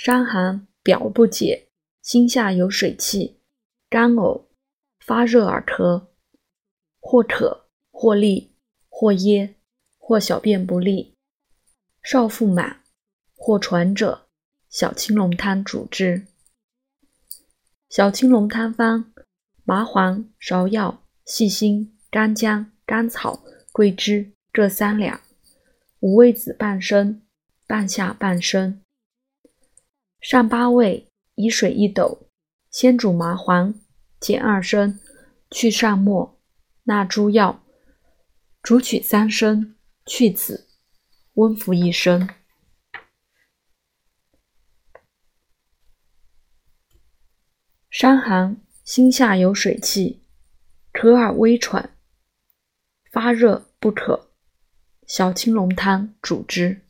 伤寒，表不解，心下有水气，干呕，发热而咳，或渴，或利，或噎，或小便不利，少腹满，或喘者，小青龙汤主之。小青龙汤方：麻黄、芍药、细辛、干姜、甘草、桂枝各三两，五味子半升，半夏半升。上八味，以水一斗，先煮麻黄，减二升，去上末，纳诸药，煮取三升，去子，温服一升。伤寒，心下有水气，咳而微喘，发热不可。小青龙汤主之。